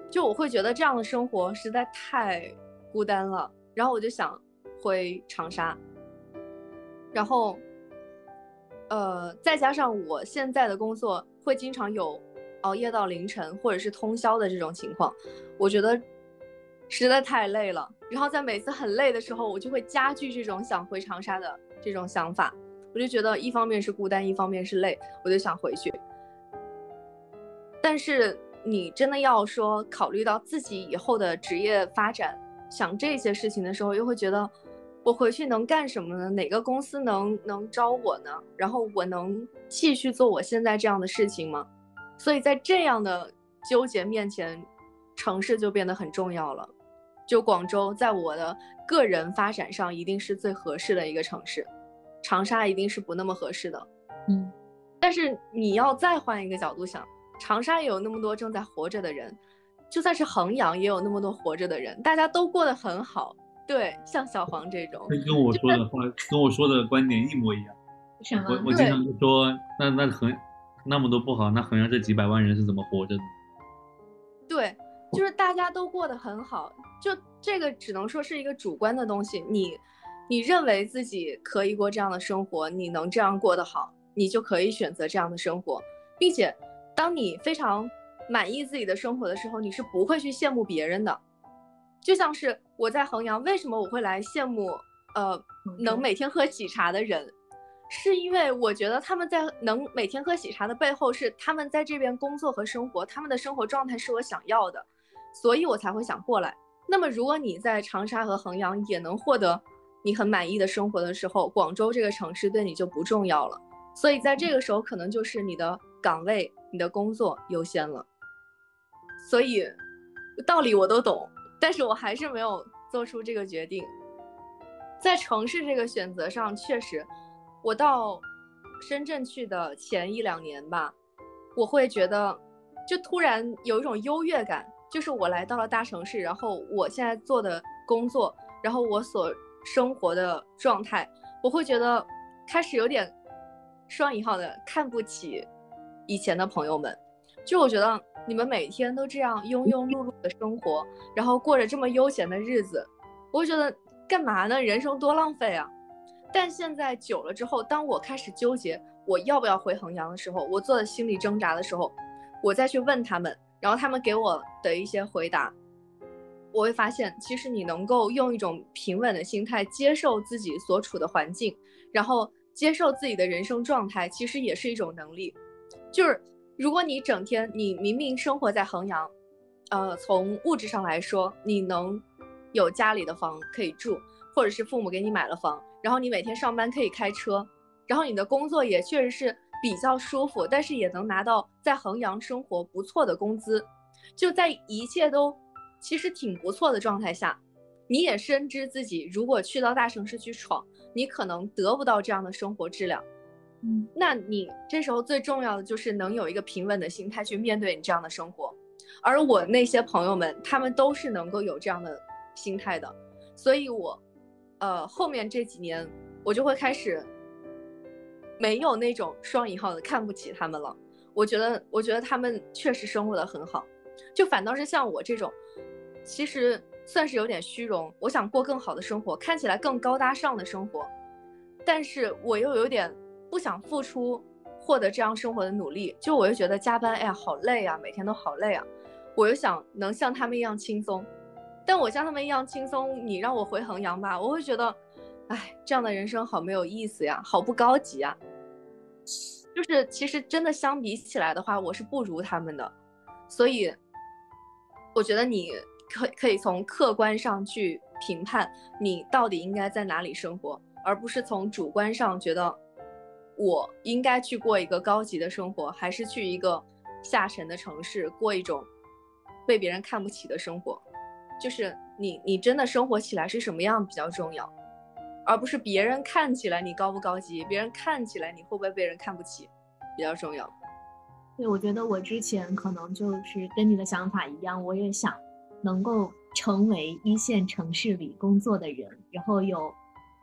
就我会觉得这样的生活实在太孤单了，然后我就想回长沙，然后。呃，再加上我现在的工作会经常有熬夜到凌晨或者是通宵的这种情况，我觉得实在太累了。然后在每次很累的时候，我就会加剧这种想回长沙的这种想法。我就觉得一方面是孤单，一方面是累，我就想回去。但是你真的要说考虑到自己以后的职业发展，想这些事情的时候，又会觉得。我回去能干什么呢？哪个公司能能招我呢？然后我能继续做我现在这样的事情吗？所以在这样的纠结面前，城市就变得很重要了。就广州，在我的个人发展上，一定是最合适的一个城市。长沙一定是不那么合适的。嗯，但是你要再换一个角度想，长沙也有那么多正在活着的人，就算是衡阳也有那么多活着的人，大家都过得很好。对，像小黄这种，跟跟我说的话，跟我说的观点一模一样。我我经常就说，那那衡那么多不好，那衡阳这几百万人是怎么活着的？对，就是大家都过得很好，就这个只能说是一个主观的东西。你你认为自己可以过这样的生活，你能这样过得好，你就可以选择这样的生活，并且当你非常满意自己的生活的时候，你是不会去羡慕别人的。就像是我在衡阳，为什么我会来羡慕？呃，能每天喝喜茶的人，是因为我觉得他们在能每天喝喜茶的背后，是他们在这边工作和生活，他们的生活状态是我想要的，所以我才会想过来。那么，如果你在长沙和衡阳也能获得你很满意的生活的时候，广州这个城市对你就不重要了。所以在这个时候，可能就是你的岗位、你的工作优先了。所以道理我都懂。但是我还是没有做出这个决定，在城市这个选择上，确实，我到深圳去的前一两年吧，我会觉得，就突然有一种优越感，就是我来到了大城市，然后我现在做的工作，然后我所生活的状态，我会觉得开始有点双引号的看不起以前的朋友们，就我觉得。你们每天都这样庸庸碌碌的生活，然后过着这么悠闲的日子，我会觉得干嘛呢？人生多浪费啊！但现在久了之后，当我开始纠结我要不要回衡阳的时候，我做的心理挣扎的时候，我再去问他们，然后他们给我的一些回答，我会发现，其实你能够用一种平稳的心态接受自己所处的环境，然后接受自己的人生状态，其实也是一种能力，就是。如果你整天，你明明生活在衡阳，呃，从物质上来说，你能有家里的房可以住，或者是父母给你买了房，然后你每天上班可以开车，然后你的工作也确实是比较舒服，但是也能拿到在衡阳生活不错的工资，就在一切都其实挺不错的状态下，你也深知自己如果去到大城市去闯，你可能得不到这样的生活质量。嗯，那你这时候最重要的就是能有一个平稳的心态去面对你这样的生活，而我那些朋友们，他们都是能够有这样的心态的，所以我，呃，后面这几年我就会开始没有那种双引号的看不起他们了。我觉得，我觉得他们确实生活的很好，就反倒是像我这种，其实算是有点虚荣，我想过更好的生活，看起来更高大上的生活，但是我又有点。不想付出，获得这样生活的努力，就我又觉得加班，哎呀，好累啊，每天都好累啊。我又想能像他们一样轻松，但我像他们一样轻松，你让我回衡阳吧，我会觉得，哎，这样的人生好没有意思呀，好不高级啊。就是其实真的相比起来的话，我是不如他们的，所以我觉得你可可以从客观上去评判你到底应该在哪里生活。而不是从主观上觉得我应该去过一个高级的生活，还是去一个下沉的城市过一种被别人看不起的生活。就是你，你真的生活起来是什么样比较重要，而不是别人看起来你高不高级，别人看起来你会不会被人看不起比较重要。对，我觉得我之前可能就是跟你的想法一样，我也想能够成为一线城市里工作的人，然后有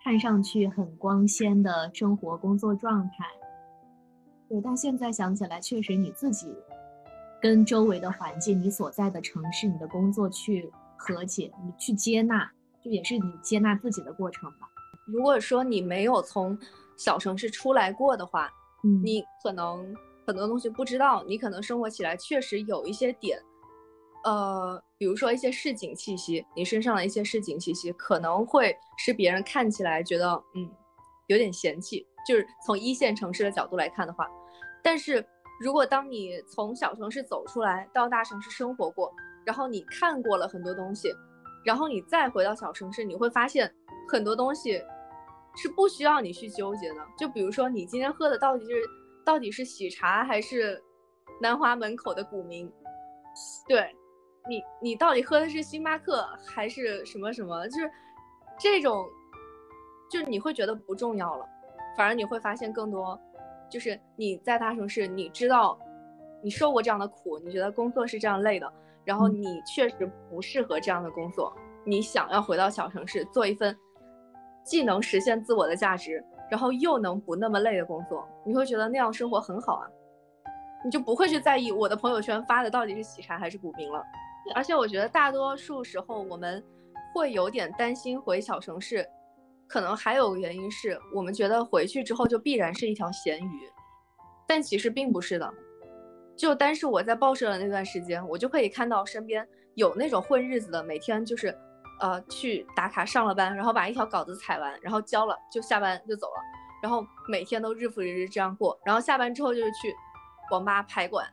看上去很光鲜的生活工作状态。对，但现在想起来，确实你自己跟周围的环境、你所在的城市、你的工作去和解，你去接纳，就也是你接纳自己的过程吧。如果说你没有从小城市出来过的话，嗯，你可能。很多东西不知道，你可能生活起来确实有一些点，呃，比如说一些市井气息，你身上的一些市井气息可能会使别人看起来觉得，嗯，有点嫌弃。就是从一线城市的角度来看的话，但是如果当你从小城市走出来到大城市生活过，然后你看过了很多东西，然后你再回到小城市，你会发现很多东西是不需要你去纠结的。就比如说你今天喝的到底是。到底是喜茶还是南华门口的古茗？对，你你到底喝的是星巴克还是什么什么？就是这种，就是你会觉得不重要了，反而你会发现更多，就是你在大城市，你知道你受过这样的苦，你觉得工作是这样累的，然后你确实不适合这样的工作，你想要回到小城市做一份既能实现自我的价值。然后又能不那么累的工作，你会觉得那样生活很好啊，你就不会去在意我的朋友圈发的到底是喜茶还是股民了。而且我觉得大多数时候我们会有点担心回小城市，可能还有个原因是我们觉得回去之后就必然是一条咸鱼，但其实并不是的。就单是我在报社的那段时间，我就可以看到身边有那种混日子的，每天就是。呃，去打卡上了班，然后把一条稿子采完，然后交了就下班就走了，然后每天都日复一日这样过，然后下班之后就是去网吧排馆，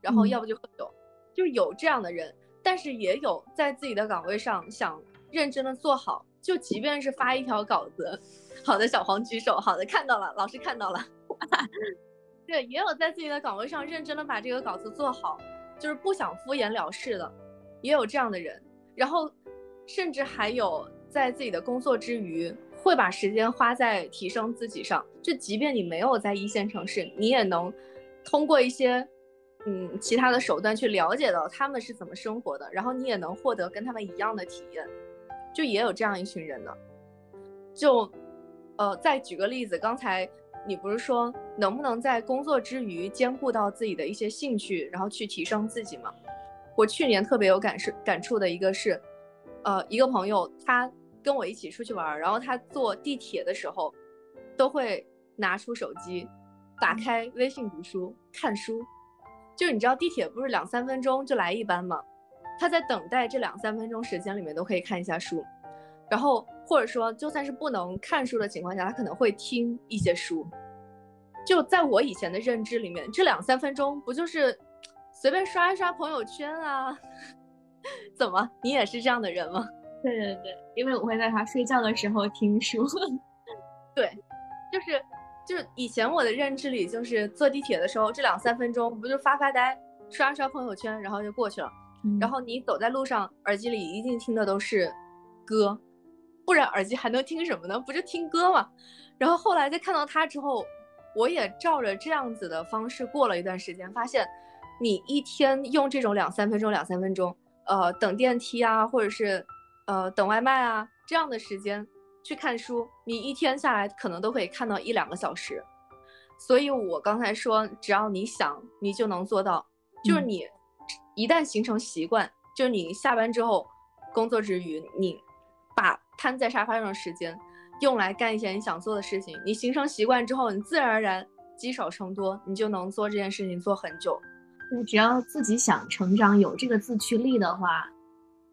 然后要不就喝酒，就有这样的人，但是也有在自己的岗位上想认真的做好，就即便是发一条稿子，好的小黄举手，好的看到了，老师看到了，对，也有在自己的岗位上认真的把这个稿子做好，就是不想敷衍了事的，也有这样的人，然后。甚至还有在自己的工作之余，会把时间花在提升自己上。就即便你没有在一线城市，你也能通过一些嗯其他的手段去了解到他们是怎么生活的，然后你也能获得跟他们一样的体验。就也有这样一群人呢。就呃，再举个例子，刚才你不是说能不能在工作之余兼顾到自己的一些兴趣，然后去提升自己吗？我去年特别有感受感触的一个是。呃，一个朋友，他跟我一起出去玩，然后他坐地铁的时候，都会拿出手机，打开微信读书看书。就你知道地铁不是两三分钟就来一班吗？他在等待这两三分钟时间里面都可以看一下书，然后或者说就算是不能看书的情况下，他可能会听一些书。就在我以前的认知里面，这两三分钟不就是随便刷一刷朋友圈啊？怎么，你也是这样的人吗？对对对，因为我会在他睡觉的时候听书。对，就是就是以前我的认知里，就是坐地铁的时候这两三分钟不就发发呆、刷刷朋友圈，然后就过去了。然后你走在路上，耳机里一定听的都是歌，不然耳机还能听什么呢？不就听歌吗？然后后来在看到他之后，我也照着这样子的方式过了一段时间，发现你一天用这种两三分钟、两三分钟。呃，等电梯啊，或者是，呃，等外卖啊，这样的时间去看书，你一天下来可能都可以看到一两个小时。所以我刚才说，只要你想，你就能做到。就是你一旦形成习惯，就是你下班之后，工作之余，你把瘫在沙发上的时间用来干一些你想做的事情，你形成习惯之后，你自然而然积少成多，你就能做这件事情做很久。只要自己想成长，有这个自驱力的话，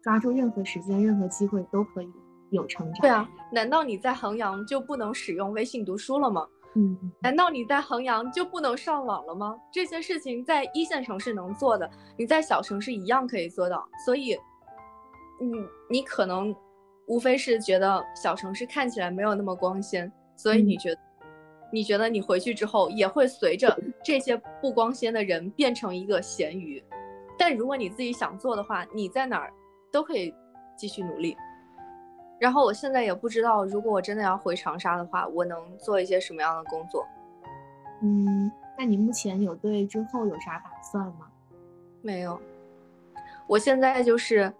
抓住任何时间、任何机会都可以有成长。对啊，难道你在衡阳就不能使用微信读书了吗？嗯，难道你在衡阳就不能上网了吗？这些事情在一线城市能做的，你在小城市一样可以做到。所以，你你可能无非是觉得小城市看起来没有那么光鲜，所以你觉得，你觉得你回去之后也会随着这些不光鲜的人变成一个咸鱼。但如果你自己想做的话，你在哪儿都可以继续努力。然后我现在也不知道，如果我真的要回长沙的话，我能做一些什么样的工作？嗯，那你目前有对之后有啥打算吗？没有，我现在就是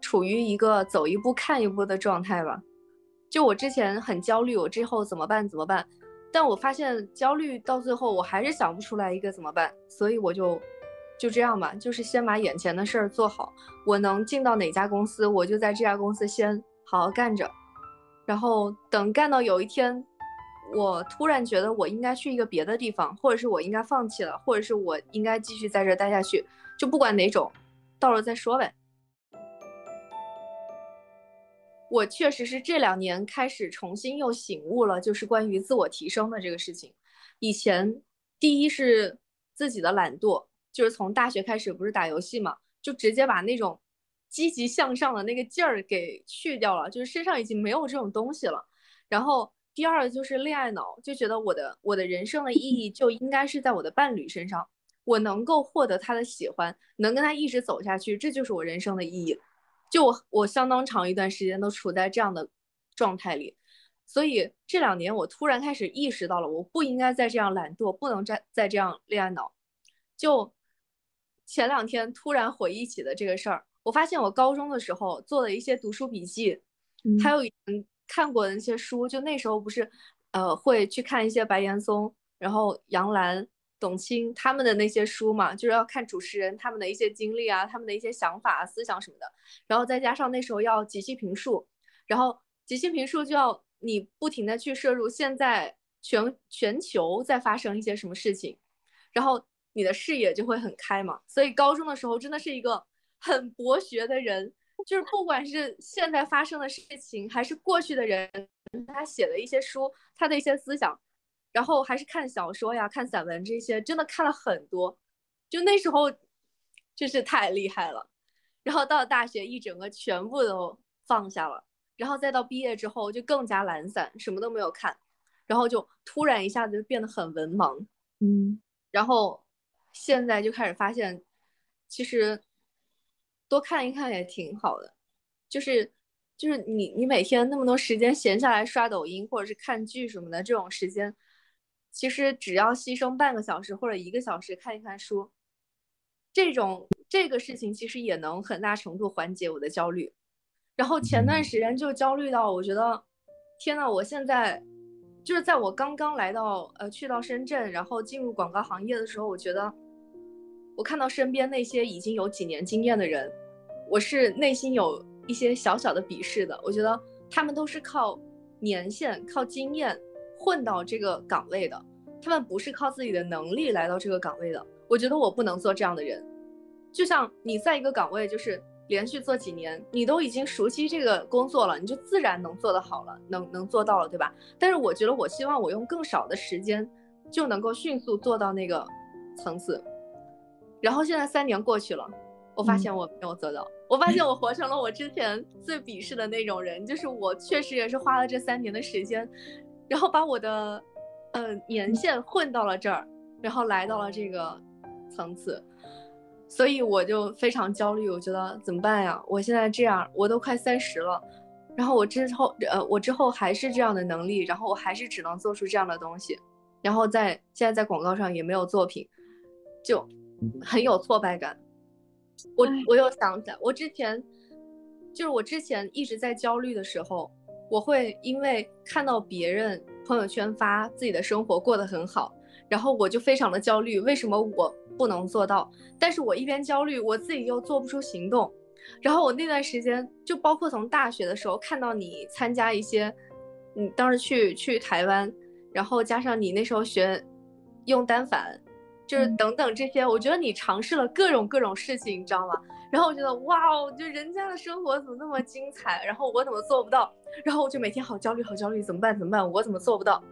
处于一个走一步看一步的状态吧。就我之前很焦虑，我之后怎么办？怎么办？但我发现焦虑到最后，我还是想不出来一个怎么办，所以我就就这样吧，就是先把眼前的事儿做好。我能进到哪家公司，我就在这家公司先。好好干着，然后等干到有一天，我突然觉得我应该去一个别的地方，或者是我应该放弃了，或者是我应该继续在这待下去，就不管哪种，到时候再说呗。我确实是这两年开始重新又醒悟了，就是关于自我提升的这个事情。以前第一是自己的懒惰，就是从大学开始不是打游戏嘛，就直接把那种。积极向上的那个劲儿给去掉了，就是身上已经没有这种东西了。然后第二就是恋爱脑，就觉得我的我的人生的意义就应该是在我的伴侣身上，我能够获得他的喜欢，能跟他一直走下去，这就是我人生的意义。就我我相当长一段时间都处在这样的状态里，所以这两年我突然开始意识到了，我不应该再这样懒惰，不能再再这样恋爱脑。就前两天突然回忆起的这个事儿。我发现我高中的时候做的一些读书笔记，还有以前看过的那些书，就那时候不是，呃，会去看一些白岩松、然后杨澜、董卿他们的那些书嘛，就是要看主持人他们的一些经历啊，他们的一些想法、思想什么的，然后再加上那时候要即兴评述，然后即兴评述就要你不停的去摄入现在全全球在发生一些什么事情，然后你的视野就会很开嘛，所以高中的时候真的是一个。很博学的人，就是不管是现在发生的事情，还是过去的人，他写的一些书，他的一些思想，然后还是看小说呀、看散文这些，真的看了很多。就那时候，真是太厉害了。然后到了大学，一整个全部都放下了。然后再到毕业之后，就更加懒散，什么都没有看。然后就突然一下子就变得很文盲。嗯。然后现在就开始发现，其实。多看一看也挺好的，就是就是你你每天那么多时间闲下来刷抖音或者是看剧什么的这种时间，其实只要牺牲半个小时或者一个小时看一看书，这种这个事情其实也能很大程度缓解我的焦虑。然后前段时间就焦虑到我觉得，天呐，我现在就是在我刚刚来到呃去到深圳，然后进入广告行业的时候，我觉得。我看到身边那些已经有几年经验的人，我是内心有一些小小的鄙视的。我觉得他们都是靠年限、靠经验混到这个岗位的，他们不是靠自己的能力来到这个岗位的。我觉得我不能做这样的人。就像你在一个岗位就是连续做几年，你都已经熟悉这个工作了，你就自然能做得好了，能能做到了，对吧？但是我觉得我希望我用更少的时间就能够迅速做到那个层次。然后现在三年过去了，我发现我没有做到。我发现我活成了我之前最鄙视的那种人，就是我确实也是花了这三年的时间，然后把我的，呃，年限混到了这儿，然后来到了这个层次，所以我就非常焦虑。我觉得怎么办呀？我现在这样，我都快三十了，然后我之后，呃，我之后还是这样的能力，然后我还是只能做出这样的东西，然后在现在在广告上也没有作品，就。很有挫败感，我我又想起来，我之前就是我之前一直在焦虑的时候，我会因为看到别人朋友圈发自己的生活过得很好，然后我就非常的焦虑，为什么我不能做到？但是我一边焦虑，我自己又做不出行动。然后我那段时间就包括从大学的时候看到你参加一些，你当时去去台湾，然后加上你那时候学用单反。就是等等这些，我觉得你尝试了各种各种事情，你知道吗？然后我觉得哇哦，就人家的生活怎么那么精彩，然后我怎么做不到？然后我就每天好焦虑，好焦虑，怎么办？怎么办？我怎么做不到？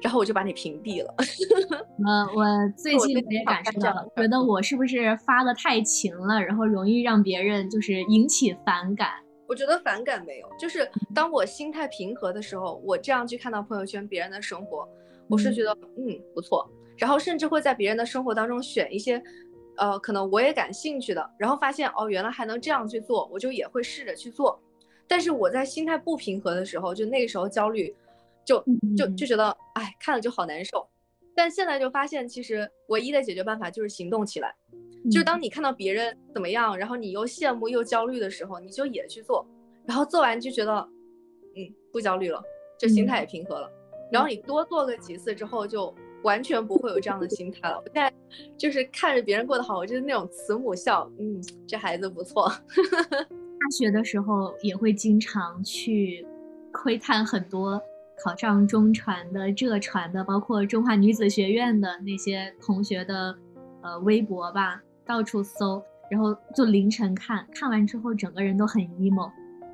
然后我就把你屏蔽了。嗯，我最近也感受到了，觉得我是不是发的太勤了，然后容易让别人就是引起反感？我觉得反感没有，就是当我心态平和的时候，我这样去看到朋友圈别人的生活，我是觉得嗯不错，然后甚至会在别人的生活当中选一些，呃，可能我也感兴趣的，然后发现哦，原来还能这样去做，我就也会试着去做。但是我在心态不平和的时候，就那个时候焦虑，就就就觉得哎，看了就好难受。但现在就发现，其实唯一的解决办法就是行动起来。就是当你看到别人怎么样，然后你又羡慕又焦虑的时候，你就也去做，然后做完就觉得，嗯，不焦虑了，就心态也平和了。然后你多做个几次之后，就完全不会有这样的心态了。我现在就是看着别人过得好，我就是那种慈母笑，嗯，这孩子不错。大学的时候也会经常去窥探很多考上中传的、浙传的，包括中华女子学院的那些同学的，呃，微博吧。到处搜，然后就凌晨看，看完之后整个人都很 emo，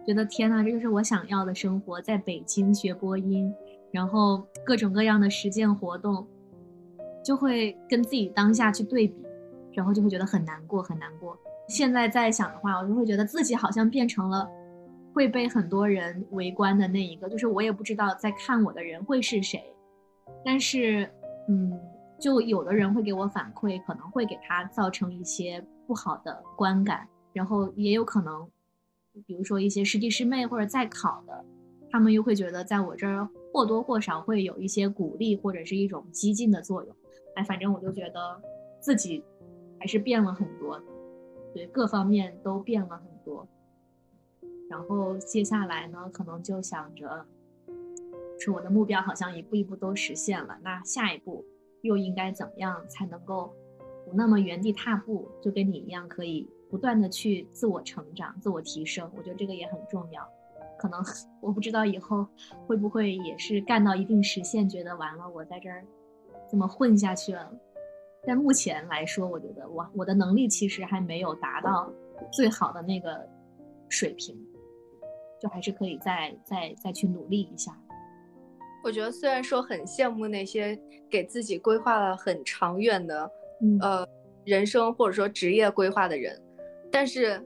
觉得天呐，这就是我想要的生活，在北京学播音，然后各种各样的实践活动，就会跟自己当下去对比，然后就会觉得很难过，很难过。现在在想的话，我就会觉得自己好像变成了会被很多人围观的那一个，就是我也不知道在看我的人会是谁，但是，嗯。就有的人会给我反馈，可能会给他造成一些不好的观感，然后也有可能，比如说一些师弟师妹或者在考的，他们又会觉得在我这儿或多或少会有一些鼓励或者是一种激进的作用。哎，反正我就觉得自己还是变了很多，对各方面都变了很多。然后接下来呢，可能就想着，是我的目标好像一步一步都实现了，那下一步。又应该怎么样才能够不那么原地踏步？就跟你一样，可以不断的去自我成长、自我提升。我觉得这个也很重要。可能 我不知道以后会不会也是干到一定时限，觉得完了，我在这儿这么混下去了。但目前来说，我觉得我我的能力其实还没有达到最好的那个水平，就还是可以再再再去努力一下。我觉得虽然说很羡慕那些给自己规划了很长远的，呃，人生或者说职业规划的人，但是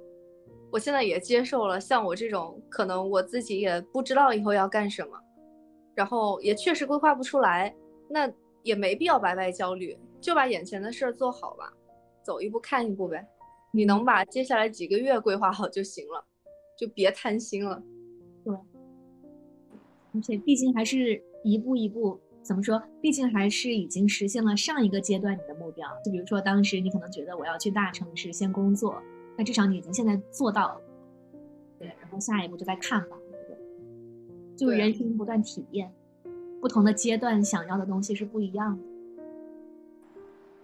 我现在也接受了像我这种可能我自己也不知道以后要干什么，然后也确实规划不出来，那也没必要白白焦虑，就把眼前的事儿做好吧，走一步看一步呗。你能把接下来几个月规划好就行了，就别贪心了。对。而且毕竟还是一步一步，怎么说？毕竟还是已经实现了上一个阶段你的目标。就比如说当时你可能觉得我要去大城市先工作，那至少你已经现在做到了。对，然后下一步就再看吧。就人生不断体验，不同的阶段想要的东西是不一样的。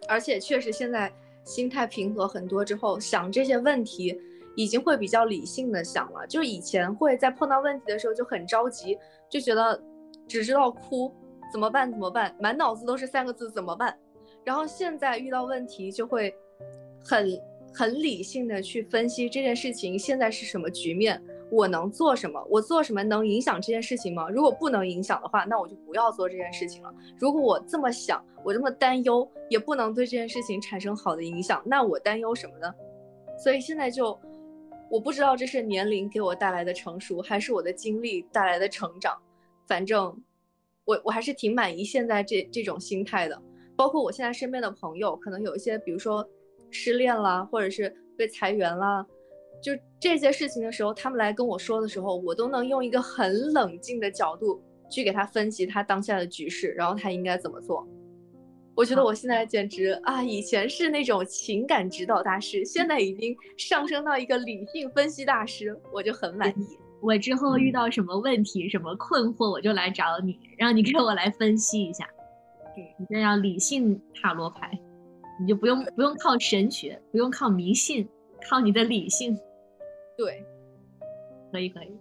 而且确实现在心态平和很多之后，想这些问题已经会比较理性的想了。就以前会在碰到问题的时候就很着急。就觉得只知道哭，怎么办？怎么办？满脑子都是三个字：怎么办？然后现在遇到问题就会很很理性的去分析这件事情现在是什么局面，我能做什么？我做什么能影响这件事情吗？如果不能影响的话，那我就不要做这件事情了。如果我这么想，我这么担忧，也不能对这件事情产生好的影响，那我担忧什么呢？所以现在就。我不知道这是年龄给我带来的成熟，还是我的经历带来的成长。反正，我我还是挺满意现在这这种心态的。包括我现在身边的朋友，可能有一些，比如说失恋啦，或者是被裁员啦，就这些事情的时候，他们来跟我说的时候，我都能用一个很冷静的角度去给他分析他当下的局势，然后他应该怎么做。我觉得我现在简直啊，以前是那种情感指导大师，现在已经上升到一个理性分析大师，我就很满意。我之后遇到什么问题、什么困惑，我就来找你，让你给我来分析一下。对，你这要理性塔罗牌，你就不用不用靠神学，不用靠迷信，靠你的理性。对，可以可以，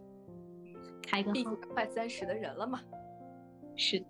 开个号。快三十的人了嘛。是的。